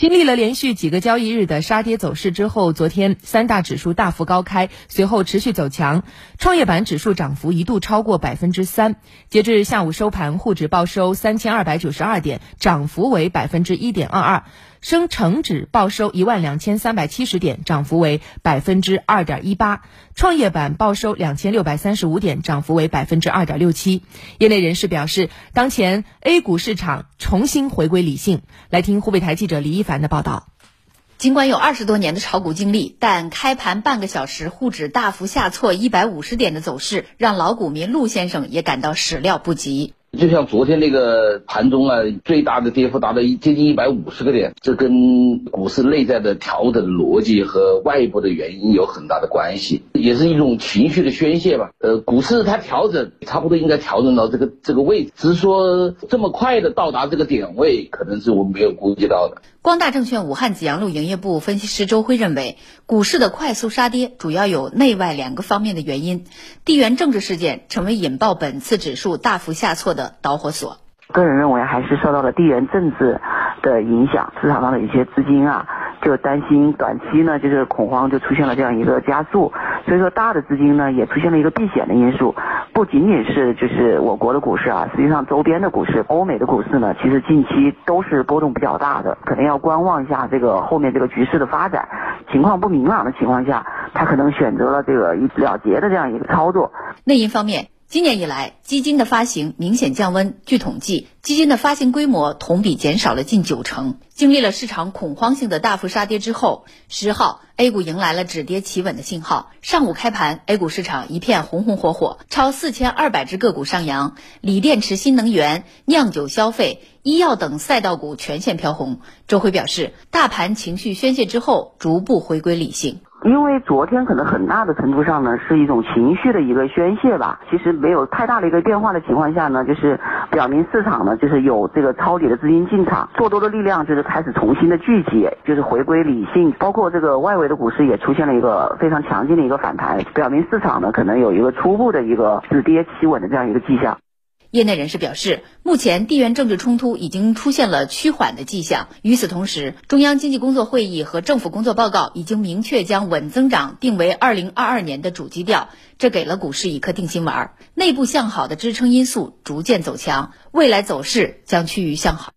经历了连续几个交易日的杀跌走势之后，昨天三大指数大幅高开，随后持续走强。创业板指数涨幅一度超过百分之三。截至下午收盘，沪指报收三千二百九十二点，涨幅为百分之一点二二。深成指报收一万两千三百七十点，涨幅为百分之二点一八；创业板报收两千六百三十五点，涨幅为百分之二点六七。业内人士表示，当前 A 股市场重新回归理性。来听湖北台记者李一凡的报道。尽管有二十多年的炒股经历，但开盘半个小时沪指大幅下挫一百五十点的走势，让老股民陆先生也感到始料不及。就像昨天那个盘中啊，最大的跌幅达到一接近一百五十个点，这跟股市内在的调整逻辑和外部的原因有很大的关系，也是一种情绪的宣泄吧。呃，股市它调整差不多应该调整到这个这个位置，只是说这么快的到达这个点位，可能是我们没有估计到的。光大证券武汉紫阳路营业部分析师周辉认为，股市的快速杀跌主要有内外两个方面的原因，地缘政治事件成为引爆本次指数大幅下挫的导火索。个人认为还是受到了地缘政治的影响，市场上的一些资金啊，就担心短期呢就是恐慌就出现了这样一个加速，所以说大的资金呢也出现了一个避险的因素。不仅仅是就是我国的股市啊，实际上周边的股市、欧美的股市呢，其实近期都是波动比较大的，可能要观望一下这个后面这个局势的发展。情况不明朗的情况下，他可能选择了这个一了结的这样一个操作。内因方面。今年以来，基金的发行明显降温。据统计，基金的发行规模同比减少了近九成。经历了市场恐慌性的大幅杀跌之后，十号 A 股迎来了止跌企稳的信号。上午开盘，A 股市场一片红红火火，超四千二百只个股上扬，锂电池、新能源、酿酒、消费、医药等赛道股全线飘红。周辉表示，大盘情绪宣泄之后，逐步回归理性。因为昨天可能很大的程度上呢是一种情绪的一个宣泄吧，其实没有太大的一个变化的情况下呢，就是表明市场呢就是有这个抄底的资金进场，做多的力量就是开始重新的聚集，就是回归理性，包括这个外围的股市也出现了一个非常强劲的一个反弹，表明市场呢可能有一个初步的一个止跌企稳的这样一个迹象。业内人士表示，目前地缘政治冲突已经出现了趋缓的迹象。与此同时，中央经济工作会议和政府工作报告已经明确将稳增长定为二零二二年的主基调，这给了股市一颗定心丸。内部向好的支撑因素逐渐走强，未来走势将趋于向好。